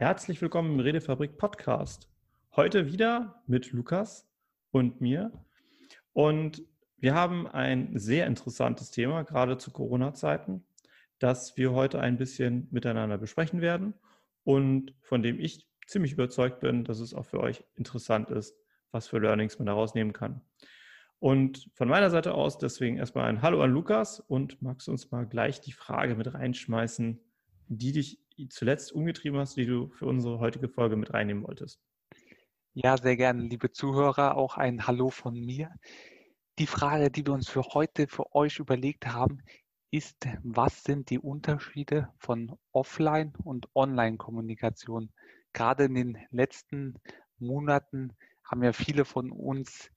Herzlich willkommen im Redefabrik Podcast. Heute wieder mit Lukas und mir. Und wir haben ein sehr interessantes Thema, gerade zu Corona-Zeiten, das wir heute ein bisschen miteinander besprechen werden und von dem ich ziemlich überzeugt bin, dass es auch für euch interessant ist, was für Learnings man daraus nehmen kann. Und von meiner Seite aus deswegen erstmal ein Hallo an Lukas und magst du uns mal gleich die Frage mit reinschmeißen, die dich zuletzt umgetrieben hast, die du für unsere heutige Folge mit reinnehmen wolltest? Ja, sehr gerne, liebe Zuhörer, auch ein Hallo von mir. Die Frage, die wir uns für heute für euch überlegt haben, ist, was sind die Unterschiede von Offline- und Online-Kommunikation? Gerade in den letzten Monaten haben ja viele von uns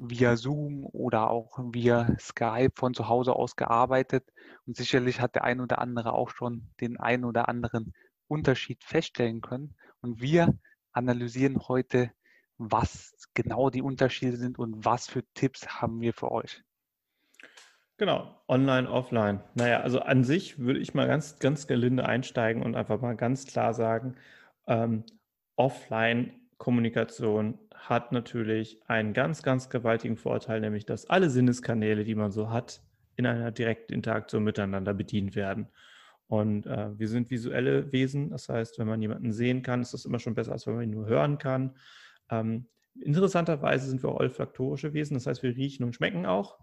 via Zoom oder auch via Skype von zu Hause aus gearbeitet. Und sicherlich hat der ein oder andere auch schon den ein oder anderen Unterschied feststellen können. Und wir analysieren heute, was genau die Unterschiede sind und was für Tipps haben wir für euch. Genau, online, offline. Naja, also an sich würde ich mal ganz, ganz gelinde einsteigen und einfach mal ganz klar sagen, ähm, Offline-Kommunikation hat natürlich einen ganz, ganz gewaltigen Vorteil, nämlich dass alle Sinneskanäle, die man so hat, in einer direkten Interaktion miteinander bedient werden. Und äh, wir sind visuelle Wesen, das heißt, wenn man jemanden sehen kann, ist das immer schon besser, als wenn man ihn nur hören kann. Ähm, interessanterweise sind wir olfaktorische Wesen, das heißt, wir riechen und schmecken auch.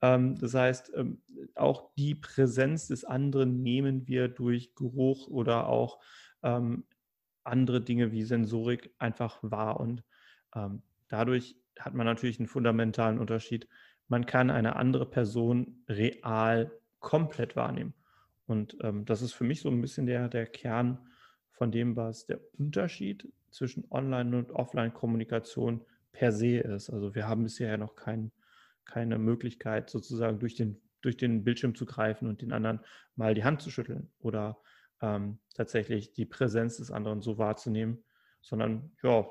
Ähm, das heißt, ähm, auch die Präsenz des anderen nehmen wir durch Geruch oder auch ähm, andere Dinge wie Sensorik einfach wahr. Und dadurch hat man natürlich einen fundamentalen Unterschied. Man kann eine andere Person real komplett wahrnehmen. Und ähm, das ist für mich so ein bisschen der, der Kern von dem, was der Unterschied zwischen Online- und Offline-Kommunikation per se ist. Also wir haben bisher ja noch kein, keine Möglichkeit, sozusagen durch den, durch den Bildschirm zu greifen und den anderen mal die Hand zu schütteln oder ähm, tatsächlich die Präsenz des anderen so wahrzunehmen, sondern ja,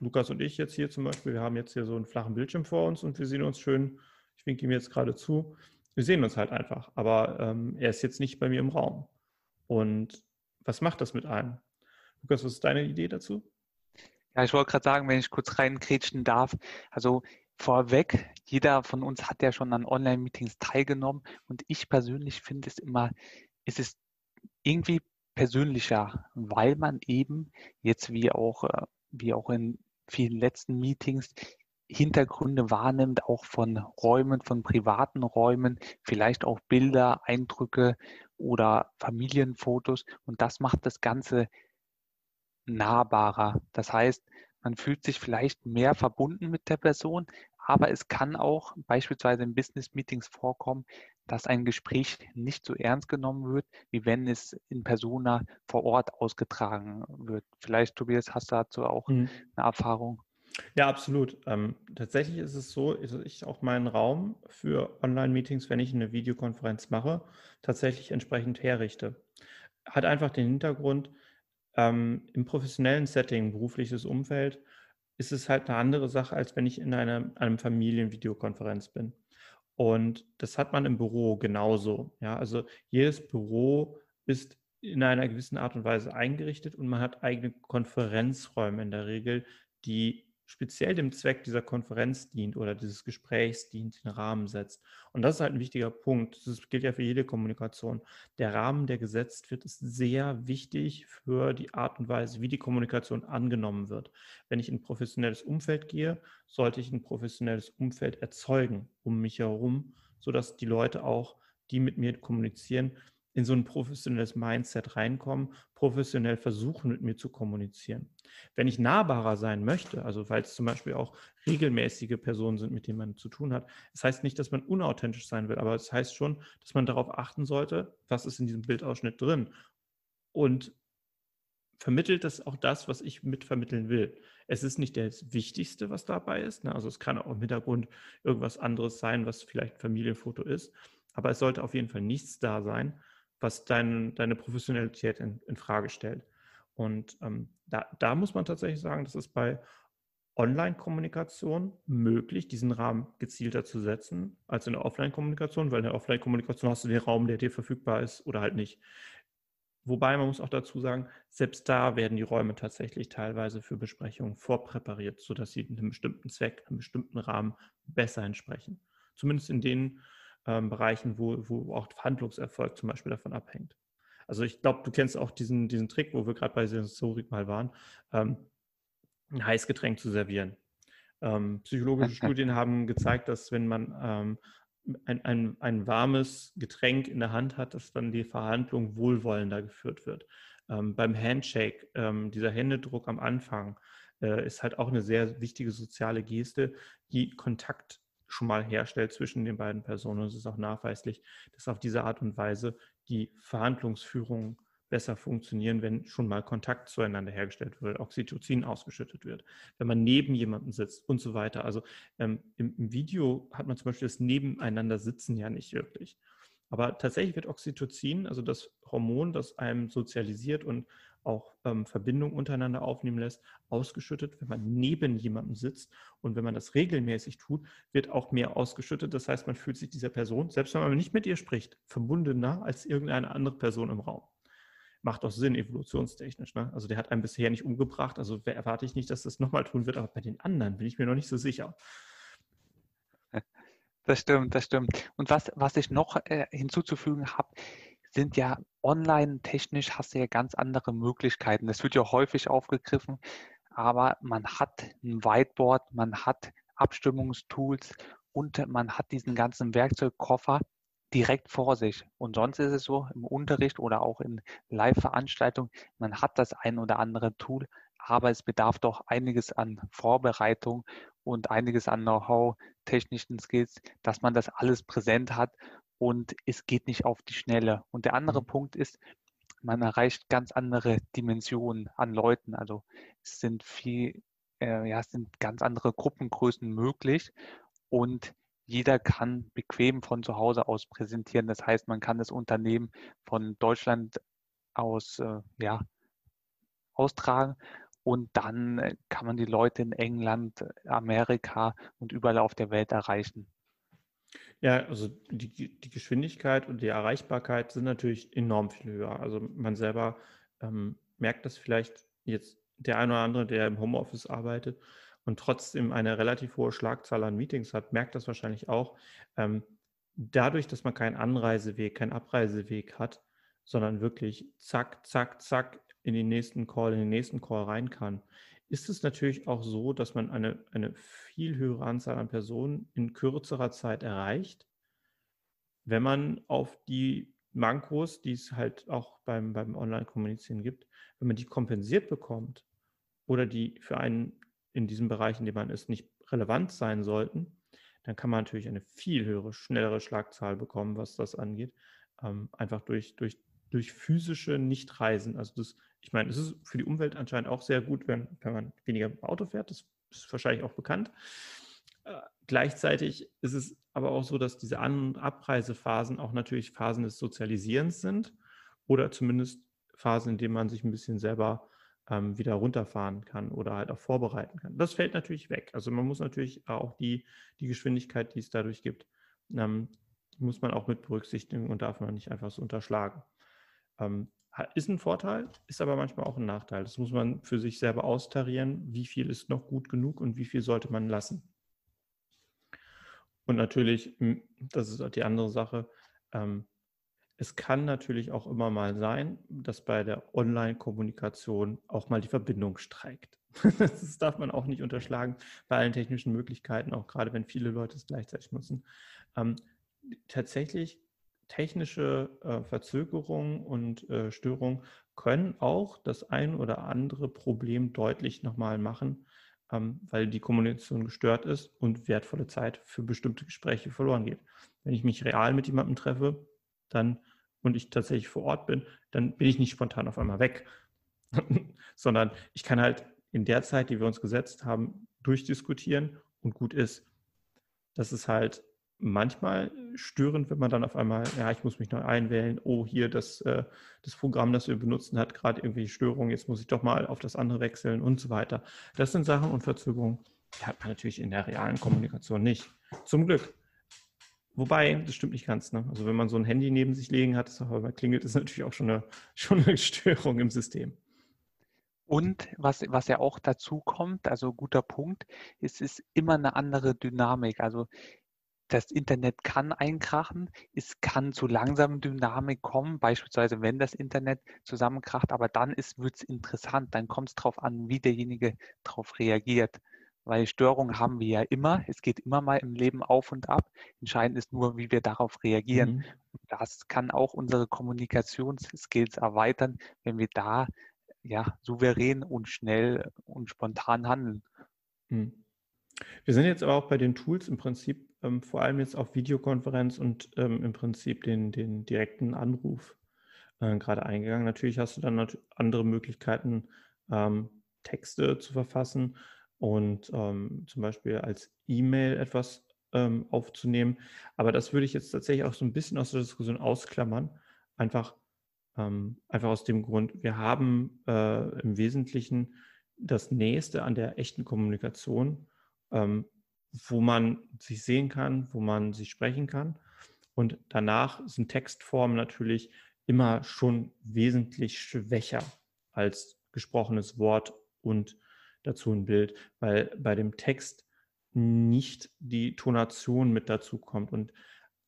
Lukas und ich jetzt hier zum Beispiel, wir haben jetzt hier so einen flachen Bildschirm vor uns und wir sehen uns schön, ich winke ihm jetzt gerade zu, wir sehen uns halt einfach, aber ähm, er ist jetzt nicht bei mir im Raum. Und was macht das mit einem? Lukas, was ist deine Idee dazu? Ja, ich wollte gerade sagen, wenn ich kurz reinkrätschen darf, also vorweg, jeder von uns hat ja schon an Online-Meetings teilgenommen und ich persönlich finde es immer, es ist irgendwie persönlicher, weil man eben jetzt wie auch, äh, wie auch in vielen letzten Meetings Hintergründe wahrnimmt, auch von Räumen, von privaten Räumen, vielleicht auch Bilder, Eindrücke oder Familienfotos. Und das macht das Ganze nahbarer. Das heißt, man fühlt sich vielleicht mehr verbunden mit der Person, aber es kann auch beispielsweise in Business-Meetings vorkommen, dass ein Gespräch nicht so ernst genommen wird, wie wenn es in Persona vor Ort ausgetragen wird. Vielleicht, Tobias, hast du dazu auch mhm. eine Erfahrung? Ja, absolut. Ähm, tatsächlich ist es so, dass ich auch meinen Raum für Online-Meetings, wenn ich eine Videokonferenz mache, tatsächlich entsprechend herrichte. Hat einfach den Hintergrund, ähm, im professionellen Setting, berufliches Umfeld, ist es halt eine andere Sache, als wenn ich in einer, einem Familienvideokonferenz bin. Und das hat man im Büro genauso. Ja, also jedes Büro ist in einer gewissen Art und Weise eingerichtet und man hat eigene Konferenzräume in der Regel, die speziell dem Zweck dieser Konferenz dient oder dieses Gesprächs dient, den Rahmen setzt. Und das ist halt ein wichtiger Punkt. Das gilt ja für jede Kommunikation. Der Rahmen, der gesetzt wird, ist sehr wichtig für die Art und Weise, wie die Kommunikation angenommen wird. Wenn ich in ein professionelles Umfeld gehe, sollte ich ein professionelles Umfeld erzeugen um mich herum, sodass die Leute auch, die mit mir kommunizieren, in so ein professionelles Mindset reinkommen, professionell versuchen, mit mir zu kommunizieren. Wenn ich nahbarer sein möchte, also weil es zum Beispiel auch regelmäßige Personen sind, mit denen man zu tun hat, das heißt nicht, dass man unauthentisch sein will, aber es das heißt schon, dass man darauf achten sollte, was ist in diesem Bildausschnitt drin und vermittelt das auch das, was ich mitvermitteln will. Es ist nicht das Wichtigste, was dabei ist. Ne? Also es kann auch im Hintergrund irgendwas anderes sein, was vielleicht ein Familienfoto ist. Aber es sollte auf jeden Fall nichts da sein, was dein, deine Professionalität in, in, Frage stellt. Und ähm, da, da muss man tatsächlich sagen, das ist bei Online-Kommunikation möglich, diesen Rahmen gezielter zu setzen als in der Offline-Kommunikation, weil in der Offline-Kommunikation hast du den Raum, der dir verfügbar ist oder halt nicht. Wobei man muss auch dazu sagen, selbst da werden die Räume tatsächlich teilweise für Besprechungen vorpräpariert, sodass sie einem bestimmten Zweck, einem bestimmten Rahmen besser entsprechen. Zumindest in den ähm, Bereichen, wo, wo auch Handlungserfolg zum Beispiel davon abhängt. Also ich glaube, du kennst auch diesen, diesen Trick, wo wir gerade bei Sensorik mal waren, ähm, ein Heißgetränk zu servieren. Ähm, psychologische Studien haben gezeigt, dass wenn man ähm, ein, ein, ein warmes Getränk in der Hand hat, dass dann die Verhandlung wohlwollender geführt wird. Ähm, beim Handshake, ähm, dieser Händedruck am Anfang, äh, ist halt auch eine sehr wichtige soziale Geste, die Kontakt schon mal herstellt zwischen den beiden Personen. Es ist auch nachweislich, dass auf diese Art und Weise die Verhandlungsführung besser funktionieren, wenn schon mal Kontakt zueinander hergestellt wird, Oxytocin ausgeschüttet wird, wenn man neben jemandem sitzt und so weiter. Also ähm, im, im, Video hat man zum Beispiel das Nebeneinander sitzen ja nicht wirklich. Aber tatsächlich wird Oxytocin, also das Hormon, das einem sozialisiert und auch ähm, Verbindung untereinander aufnehmen lässt, ausgeschüttet, wenn man neben jemandem sitzt. Und wenn man das regelmäßig tut, wird auch mehr ausgeschüttet. Das heißt, man fühlt sich dieser Person, selbst wenn man nicht mit ihr spricht, verbundener als irgendeine andere Person im Raum macht doch Sinn, evolutionstechnisch. Ne? Also der hat einen bisher nicht umgebracht, also erwarte ich nicht, dass das nochmal tun wird, aber bei den anderen bin ich mir noch nicht so sicher. Das stimmt, das stimmt. Und was, was ich noch äh, hinzuzufügen habe, sind ja online technisch hast du ja ganz andere Möglichkeiten. Das wird ja häufig aufgegriffen, aber man hat ein Whiteboard, man hat Abstimmungstools und man hat diesen ganzen Werkzeugkoffer, direkt vor sich. Und sonst ist es so im Unterricht oder auch in Live-Veranstaltungen, man hat das ein oder andere Tool, aber es bedarf doch einiges an Vorbereitung und einiges an Know-how, technischen Skills, dass man das alles präsent hat und es geht nicht auf die Schnelle. Und der andere mhm. Punkt ist, man erreicht ganz andere Dimensionen an Leuten. Also es sind viel, äh, ja, es sind ganz andere Gruppengrößen möglich und jeder kann bequem von zu Hause aus präsentieren. Das heißt, man kann das Unternehmen von Deutschland aus äh, ja, austragen und dann äh, kann man die Leute in England, Amerika und überall auf der Welt erreichen. Ja, also die, die Geschwindigkeit und die Erreichbarkeit sind natürlich enorm viel höher. Also man selber ähm, merkt das vielleicht jetzt der eine oder andere, der im Homeoffice arbeitet und trotzdem eine relativ hohe Schlagzahl an Meetings hat, merkt das wahrscheinlich auch. Ähm, dadurch, dass man keinen Anreiseweg, keinen Abreiseweg hat, sondern wirklich zack, zack, zack in den nächsten Call, in den nächsten Call rein kann, ist es natürlich auch so, dass man eine, eine viel höhere Anzahl an Personen in kürzerer Zeit erreicht, wenn man auf die Mankos, die es halt auch beim, beim Online-Kommunizieren gibt, wenn man die kompensiert bekommt oder die für einen in diesem Bereich, in dem man ist, nicht relevant sein sollten, dann kann man natürlich eine viel höhere, schnellere Schlagzahl bekommen, was das angeht. Ähm, einfach durch, durch, durch physische Nichtreisen. Also das, ich meine, es ist für die Umwelt anscheinend auch sehr gut, wenn, wenn man weniger Auto fährt. Das ist wahrscheinlich auch bekannt. Äh, gleichzeitig ist es aber auch so, dass diese An- und Abreisephasen auch natürlich Phasen des Sozialisierens sind oder zumindest Phasen, in denen man sich ein bisschen selber ähm, wieder runterfahren kann oder halt auch vorbereiten kann. Das fällt natürlich weg. Also man muss natürlich auch die, die Geschwindigkeit, die es dadurch gibt, ähm, muss man auch mit berücksichtigen und darf man nicht einfach so unterschlagen. Ähm, ist ein Vorteil, ist aber manchmal auch ein Nachteil. Das muss man für sich selber austarieren, wie viel ist noch gut genug und wie viel sollte man lassen. Und natürlich, das ist die andere Sache, ähm, es kann natürlich auch immer mal sein, dass bei der Online-Kommunikation auch mal die Verbindung streikt. Das darf man auch nicht unterschlagen bei allen technischen Möglichkeiten, auch gerade wenn viele Leute es gleichzeitig nutzen. Ähm, tatsächlich technische äh, Verzögerungen und äh, Störungen können auch das ein oder andere Problem deutlich nochmal machen, ähm, weil die Kommunikation gestört ist und wertvolle Zeit für bestimmte Gespräche verloren geht. Wenn ich mich real mit jemandem treffe, dann und ich tatsächlich vor Ort bin, dann bin ich nicht spontan auf einmal weg, sondern ich kann halt in der Zeit, die wir uns gesetzt haben, durchdiskutieren und gut ist. Das ist halt manchmal störend, wenn man dann auf einmal, ja, ich muss mich neu einwählen, oh, hier das, äh, das Programm, das wir benutzen, hat gerade irgendwie Störungen, jetzt muss ich doch mal auf das andere wechseln und so weiter. Das sind Sachen und Verzögerungen, die hat man natürlich in der realen Kommunikation nicht. Zum Glück Wobei, das stimmt nicht ganz. Ne? Also wenn man so ein Handy neben sich liegen hat, aber klingelt, ist natürlich auch schon eine, schon eine Störung im System. Und was, was ja auch dazu kommt, also guter Punkt, es ist immer eine andere Dynamik. Also das Internet kann einkrachen, es kann zu langsamen Dynamik kommen, beispielsweise wenn das Internet zusammenkracht, aber dann wird es interessant, dann kommt es darauf an, wie derjenige darauf reagiert. Weil Störungen haben wir ja immer, es geht immer mal im Leben auf und ab. Entscheidend ist nur, wie wir darauf reagieren. Mhm. Das kann auch unsere Kommunikationsskills erweitern, wenn wir da ja souverän und schnell und spontan handeln. Mhm. Wir sind jetzt aber auch bei den Tools im Prinzip ähm, vor allem jetzt auf Videokonferenz und ähm, im Prinzip den, den direkten Anruf äh, gerade eingegangen. Natürlich hast du dann andere Möglichkeiten, ähm, Texte zu verfassen und ähm, zum Beispiel als E-Mail etwas ähm, aufzunehmen. Aber das würde ich jetzt tatsächlich auch so ein bisschen aus der Diskussion ausklammern. Einfach, ähm, einfach aus dem Grund, wir haben äh, im Wesentlichen das Nächste an der echten Kommunikation ähm, wo man sich sehen kann, wo man sich sprechen kann. Und danach sind Textformen natürlich immer schon wesentlich schwächer als gesprochenes Wort und dazu ein Bild, weil bei dem Text nicht die Tonation mit dazu kommt. Und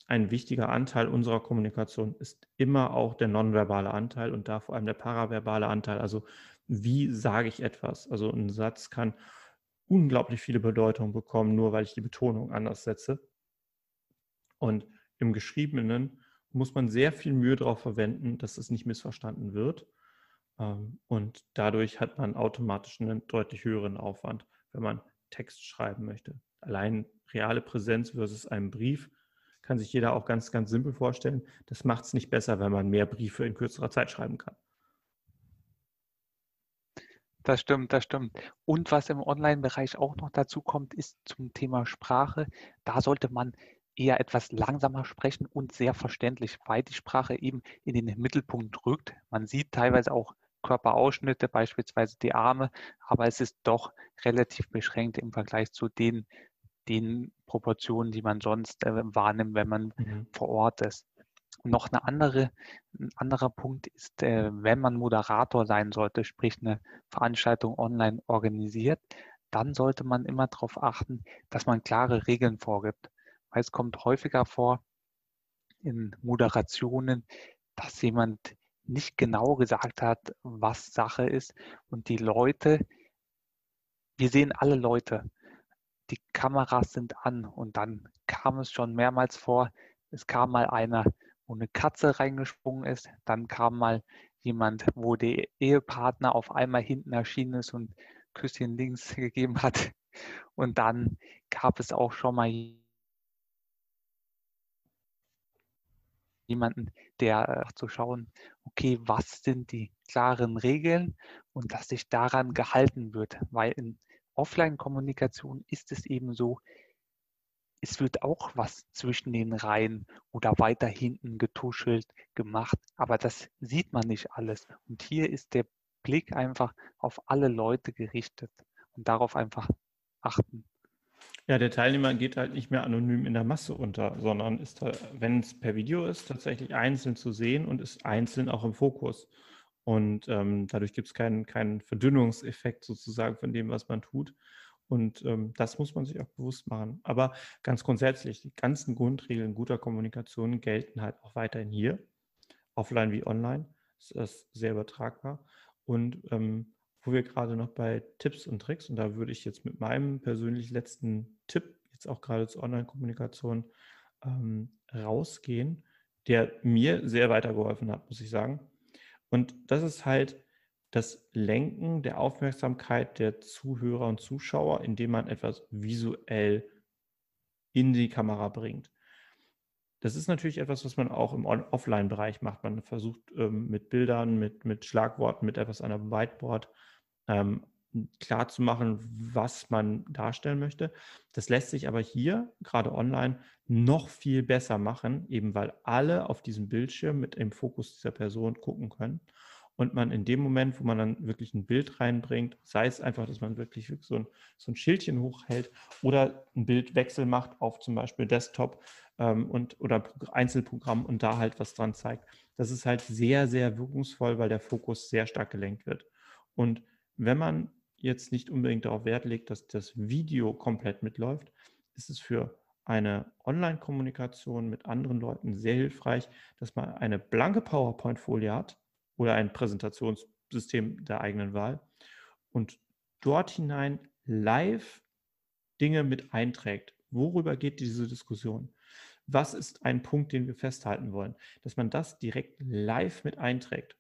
ein wichtiger Anteil unserer Kommunikation ist immer auch der nonverbale Anteil und da vor allem der paraverbale Anteil. Also wie sage ich etwas? Also ein Satz kann unglaublich viele Bedeutungen bekommen, nur weil ich die Betonung anders setze. Und im Geschriebenen muss man sehr viel Mühe darauf verwenden, dass es nicht missverstanden wird. Ähm, und dadurch hat man automatisch einen deutlich höheren Aufwand, wenn man Text schreiben möchte. Allein reale Präsenz versus einen Brief kann sich jeder auch ganz, ganz simpel vorstellen. Das macht es nicht besser, wenn man mehr Briefe in kürzerer Zeit schreiben kann. Das stimmt, das stimmt. Und was im Online-Bereich auch noch dazu kommt, ist zum Thema Sprache. Da sollte man eher etwas langsamer sprechen und sehr verständlich, weil die Sprache eben in den Mittelpunkt rückt. Man sieht teilweise auch Körperausschnitte, beispielsweise die Arme, aber es ist doch relativ beschränkt im Vergleich zu den, den Proportionen, die man sonst äh, wahrnimmt, wenn man mhm. vor Ort ist. Und noch eine andere, ein anderer Punkt ist, äh, wenn man Moderator sein sollte, sprich eine Veranstaltung online organisiert, dann sollte man immer darauf achten, dass man klare Regeln vorgibt. Weil es kommt häufiger vor in Moderationen, dass jemand nicht genau gesagt hat, was Sache ist. Und die Leute, wir sehen alle Leute, die Kameras sind an und dann kam es schon mehrmals vor, es kam mal einer wo eine Katze reingesprungen ist. Dann kam mal jemand, wo der Ehepartner auf einmal hinten erschienen ist und Küsschen links gegeben hat. Und dann gab es auch schon mal jemanden, der äh, zu schauen, okay, was sind die klaren Regeln und dass sich daran gehalten wird, weil in Offline-Kommunikation ist es eben so, es wird auch was zwischen den Reihen oder weiter hinten getuschelt gemacht, aber das sieht man nicht alles. Und hier ist der Blick einfach auf alle Leute gerichtet und darauf einfach achten. Ja, der Teilnehmer geht halt nicht mehr anonym in der Masse unter, sondern ist, wenn es per Video ist, tatsächlich einzeln zu sehen und ist einzeln auch im Fokus. Und ähm, dadurch gibt es keinen, keinen Verdünnungseffekt sozusagen von dem, was man tut. Und ähm, das muss man sich auch bewusst machen. Aber ganz grundsätzlich, die ganzen Grundregeln guter Kommunikation gelten halt auch weiterhin hier, offline wie online. Das ist sehr übertragbar. Und ähm, wo wir gerade noch bei Tipps und Tricks, und da würde ich jetzt mit meinem persönlich letzten Tipp, jetzt auch gerade zur Online-Kommunikation, ähm, rausgehen, der mir sehr weitergeholfen hat, muss ich sagen. Und das ist halt, das Lenken der Aufmerksamkeit der Zuhörer und Zuschauer, indem man etwas visuell in die Kamera bringt. Das ist natürlich etwas, was man auch im Offline-Bereich macht. Man versucht ähm, mit Bildern, mit, mit Schlagworten, mit etwas an einem Whiteboard ähm, klar was man darstellen möchte. Das lässt sich aber hier, gerade online, noch viel besser machen, eben weil alle auf diesem Bildschirm mit dem Fokus dieser Person gucken können und man in dem Moment, wo man dann wirklich ein Bild reinbringt, sei es einfach, dass man wirklich so ein, so ein Schildchen hochhält oder ein Bildwechsel macht auf zum Beispiel Desktop ähm, und, oder Einzelprogramm und da halt was dran zeigt. Das ist halt sehr, sehr wirkungsvoll, weil der Fokus sehr stark gelenkt wird. Und wenn man jetzt nicht unbedingt darauf Wert legt, dass das Video komplett mitläuft, ist es für eine Online-Kommunikation mit anderen Leuten sehr hilfreich, dass man eine blanke PowerPoint-Folie hat oder ein Präsentationssystem der eigenen Wahl und dort hinein live Dinge mit einträgt. Worüber geht diese Diskussion? Was ist ein Punkt, den wir festhalten wollen? Dass man das direkt live mit einträgt.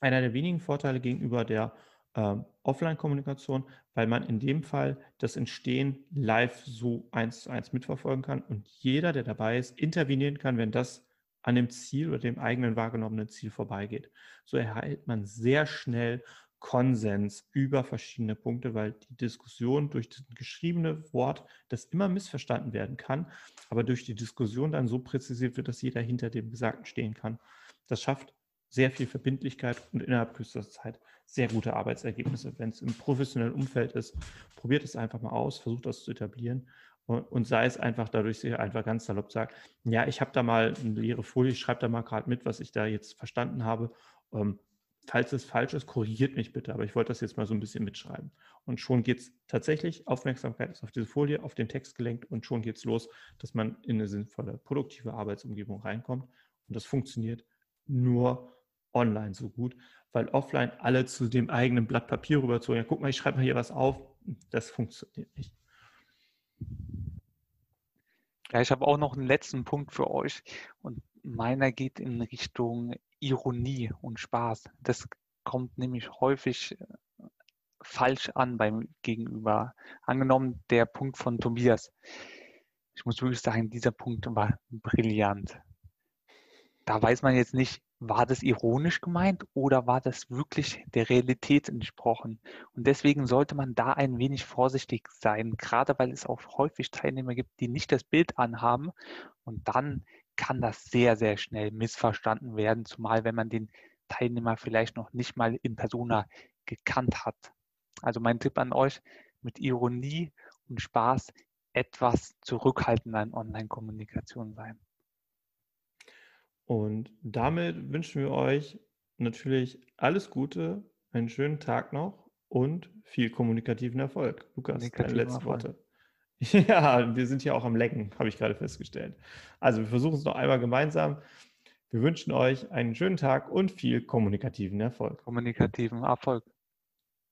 Einer der wenigen Vorteile gegenüber der äh, Offline-Kommunikation, weil man in dem Fall das Entstehen live so eins zu eins mitverfolgen kann und jeder, der dabei ist, intervenieren kann, wenn das an dem Ziel oder dem eigenen wahrgenommenen Ziel vorbeigeht. So erhält man sehr schnell Konsens über verschiedene Punkte, weil die Diskussion durch das geschriebene Wort, das immer missverstanden werden kann, aber durch die Diskussion dann so präzisiert wird, dass jeder hinter dem Gesagten stehen kann. Das schafft sehr viel Verbindlichkeit und innerhalb kürzester Zeit sehr gute Arbeitsergebnisse. Wenn es im professionellen Umfeld ist, probiert es einfach mal aus, versucht das zu etablieren und, und sei es einfach dadurch, dass ich einfach ganz salopp sagt, ja, ich habe da mal eine leere Folie, ich schreibe da mal gerade mit, was ich da jetzt verstanden habe. Ähm, falls es falsch ist, korrigiert mich bitte, aber ich wollte das jetzt mal so ein bisschen mitschreiben. Und schon geht es tatsächlich, Aufmerksamkeit ist auf diese Folie, auf den Text gelenkt und schon geht es los, dass man in eine sinnvolle, produktive Arbeitsumgebung reinkommt. Und das funktioniert nur online so gut, weil offline alle zu dem eigenen Blatt Papier rüberzogen. Ja, guck mal, ich schreibe mal hier was auf. Das funktioniert nicht. Ja, ich habe auch noch einen letzten Punkt für euch und meiner geht in Richtung Ironie und Spaß. Das kommt nämlich häufig äh, falsch an beim Gegenüber. Angenommen, der Punkt von Tobias. Ich muss wirklich sagen, dieser Punkt war brillant. Da weiß man jetzt nicht, war das ironisch gemeint oder war das wirklich der Realität entsprochen? Und deswegen sollte man da ein wenig vorsichtig sein, gerade weil es auch häufig Teilnehmer gibt, die nicht das Bild anhaben. Und dann kann das sehr, sehr schnell missverstanden werden, zumal wenn man den Teilnehmer vielleicht noch nicht mal in Persona gekannt hat. Also mein Tipp an euch, mit Ironie und Spaß etwas zurückhaltender in Online-Kommunikation sein. Und damit wünschen wir euch natürlich alles Gute, einen schönen Tag noch und viel kommunikativen Erfolg. Lukas, deine letzten Worte. Ja, wir sind hier auch am Lecken, habe ich gerade festgestellt. Also wir versuchen es noch einmal gemeinsam. Wir wünschen euch einen schönen Tag und viel kommunikativen Erfolg. Kommunikativen Erfolg.